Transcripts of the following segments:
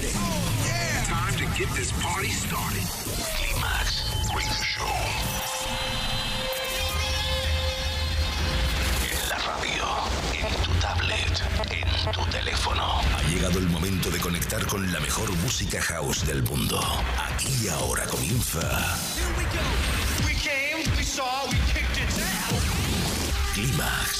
ready? Time to get this party started. Climax Radio Show. En la radio, en tu tablet, en tu teléfono. Ha llegado el momento de conectar con la mejor música house del mundo. Aquí y ahora comienza Here we go. We came, we saw, we kicked its ass. Climax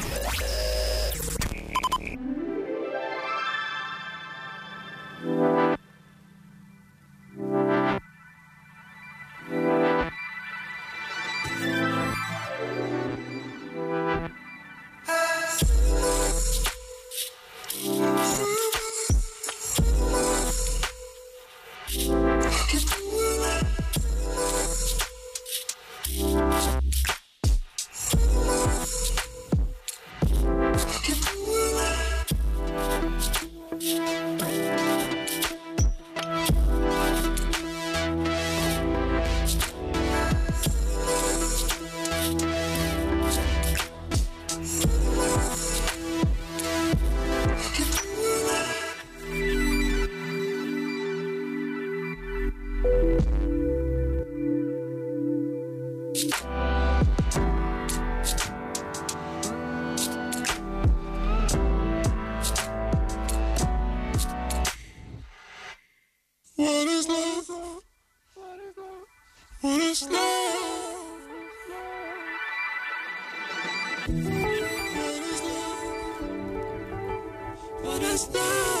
What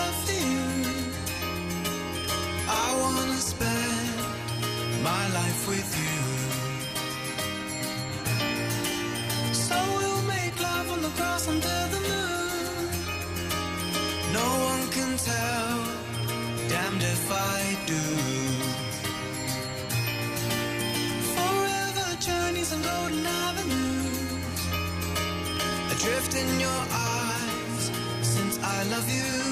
love you. I wanna spend my life with you. So we'll make love under the moon. No one can tell, damned if I do. Forever journeys golden avenues. Adrift in your eyes since I love you.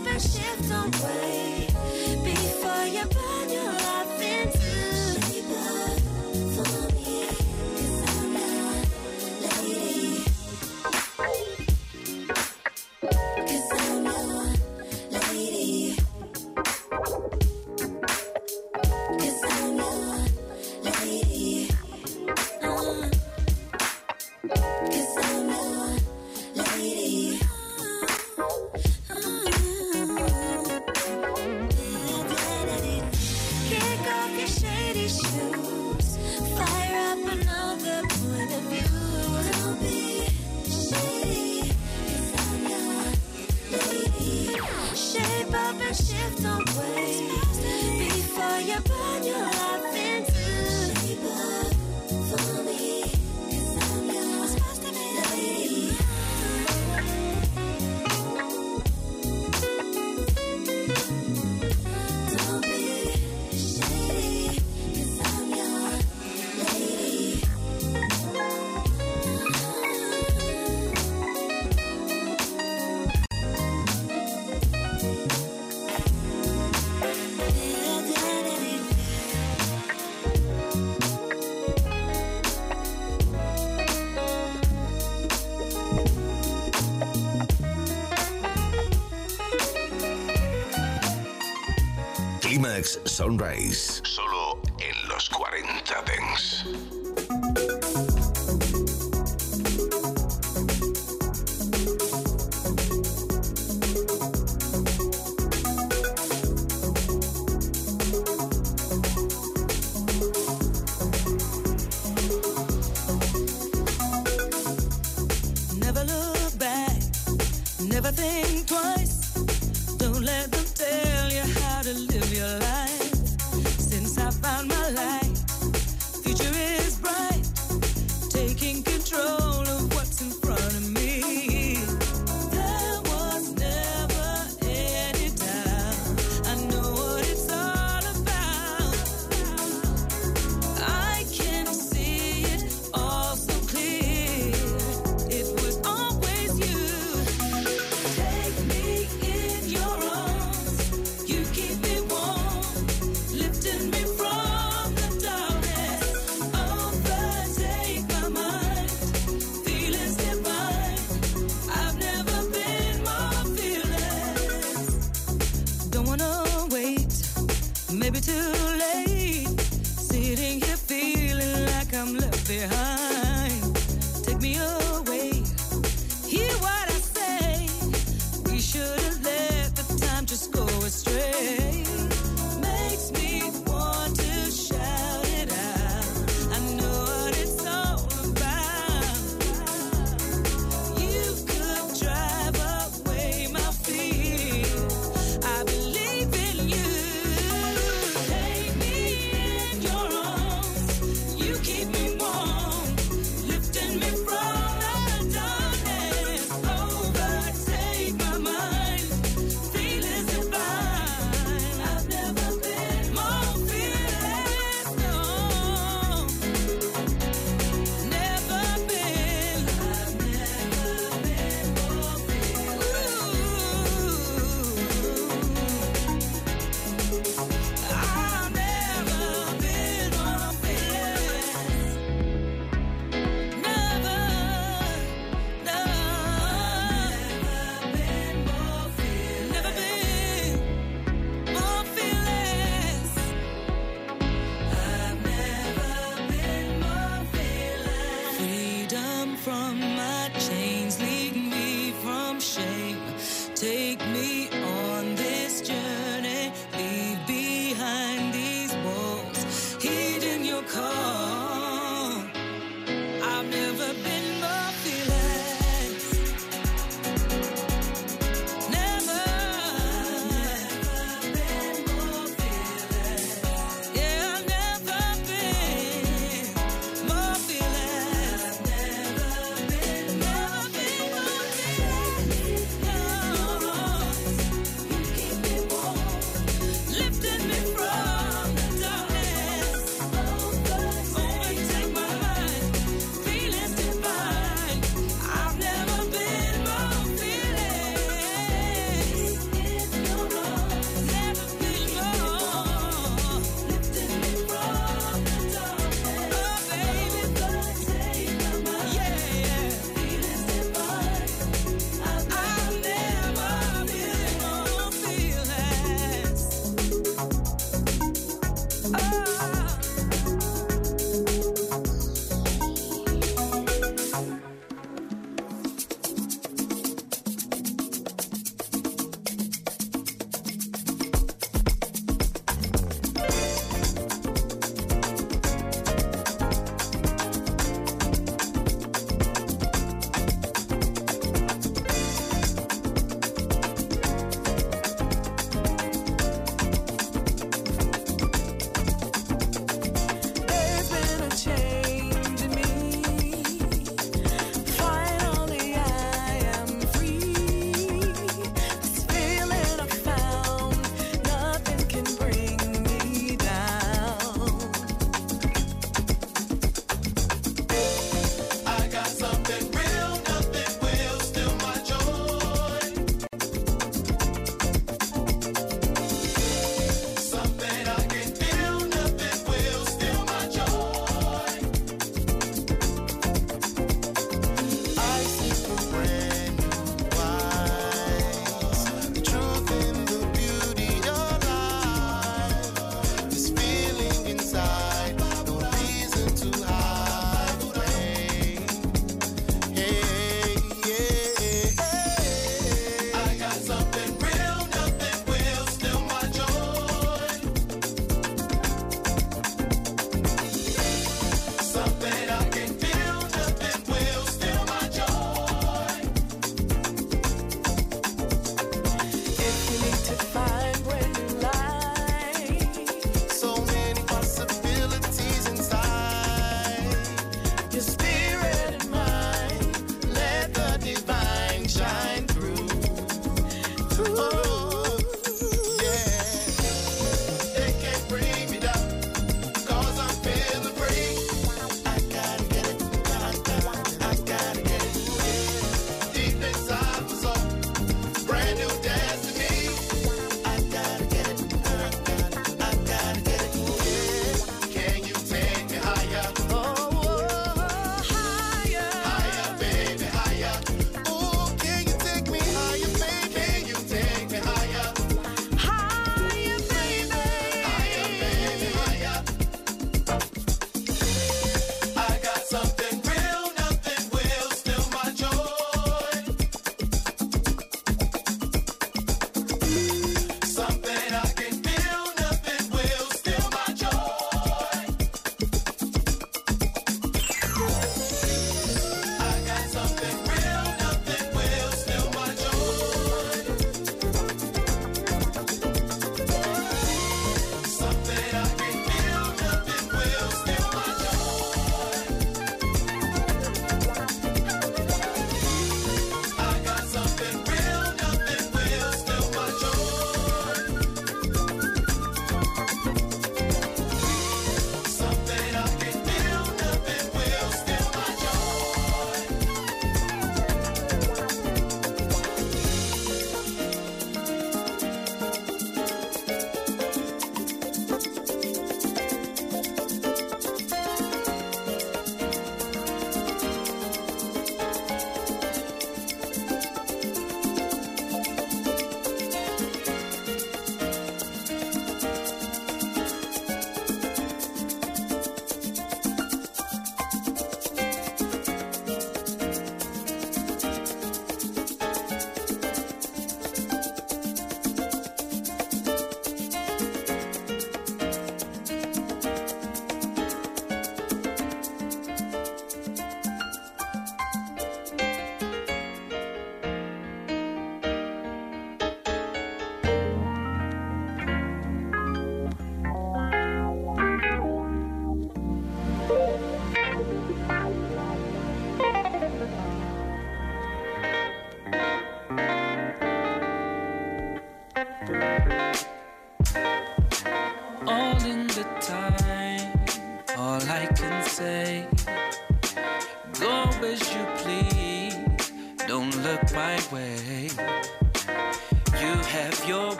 up and shift away before you body. Sunrise.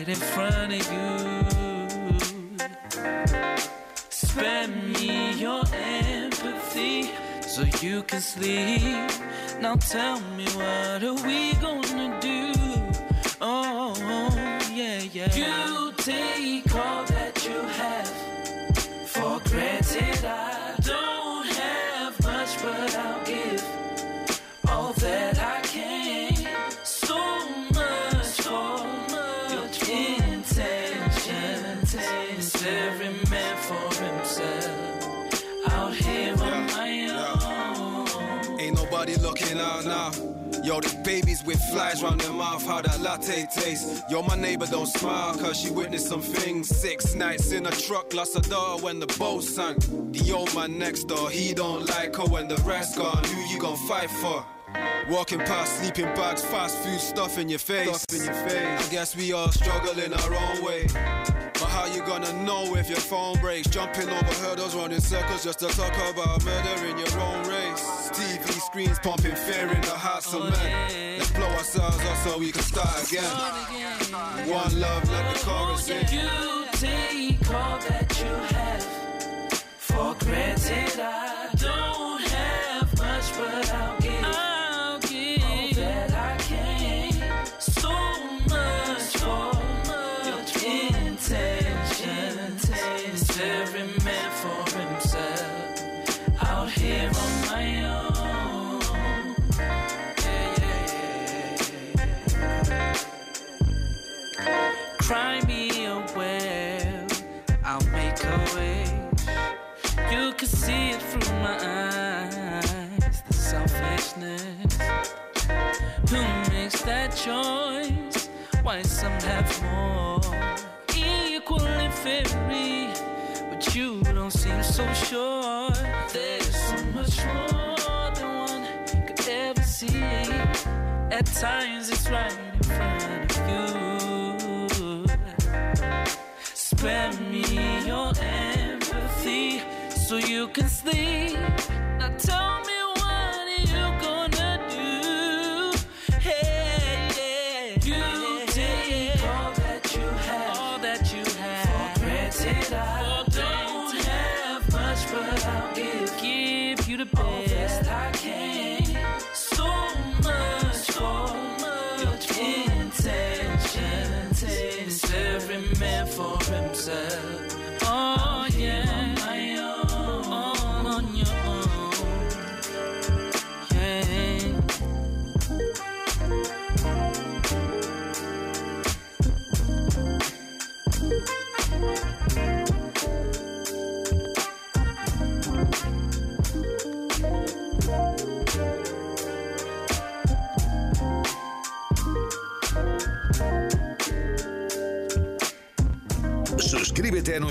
Right in front of you. Spare me your empathy so you can sleep. Now tell me what are we gonna looking out now. Yo, the babies with flies round their mouth, how that latte tastes. Yo, my neighbor don't smile, cause she witnessed some things. Six nights in a truck, lost her daughter when the boat sank. The old man next door, he don't like her when the rest gone. Who you gon' fight for? Walking past sleeping bags, fast food stuff in your face. Stuff in your face. I guess we all struggle in our own way. But how you gonna know if your phone breaks? Jumping over hurdles, running circles just to talk about murder in your own race. TV screens pumping fear in the hearts of men. Let's blow ourselves up so we can start again. One love, let the chorus in. You take all that you have for granted. I Cry me a well, I'll make a wish. You can see it through my eyes, the selfishness. Who makes that choice? Why some have more? Equal and fairy, but you don't seem so sure. There's so much more than one could ever see. At times it's right Spare me your empathy so you can sleep. Now tell me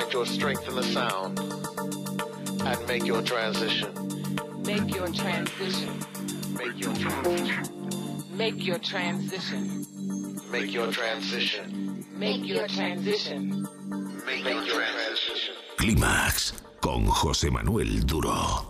Find your strength in the sound and make your transition. Make your transition. Make your transition. Make your transition. Make your transition. Make your transition. Make your transition. Clímax con José Manuel Duro.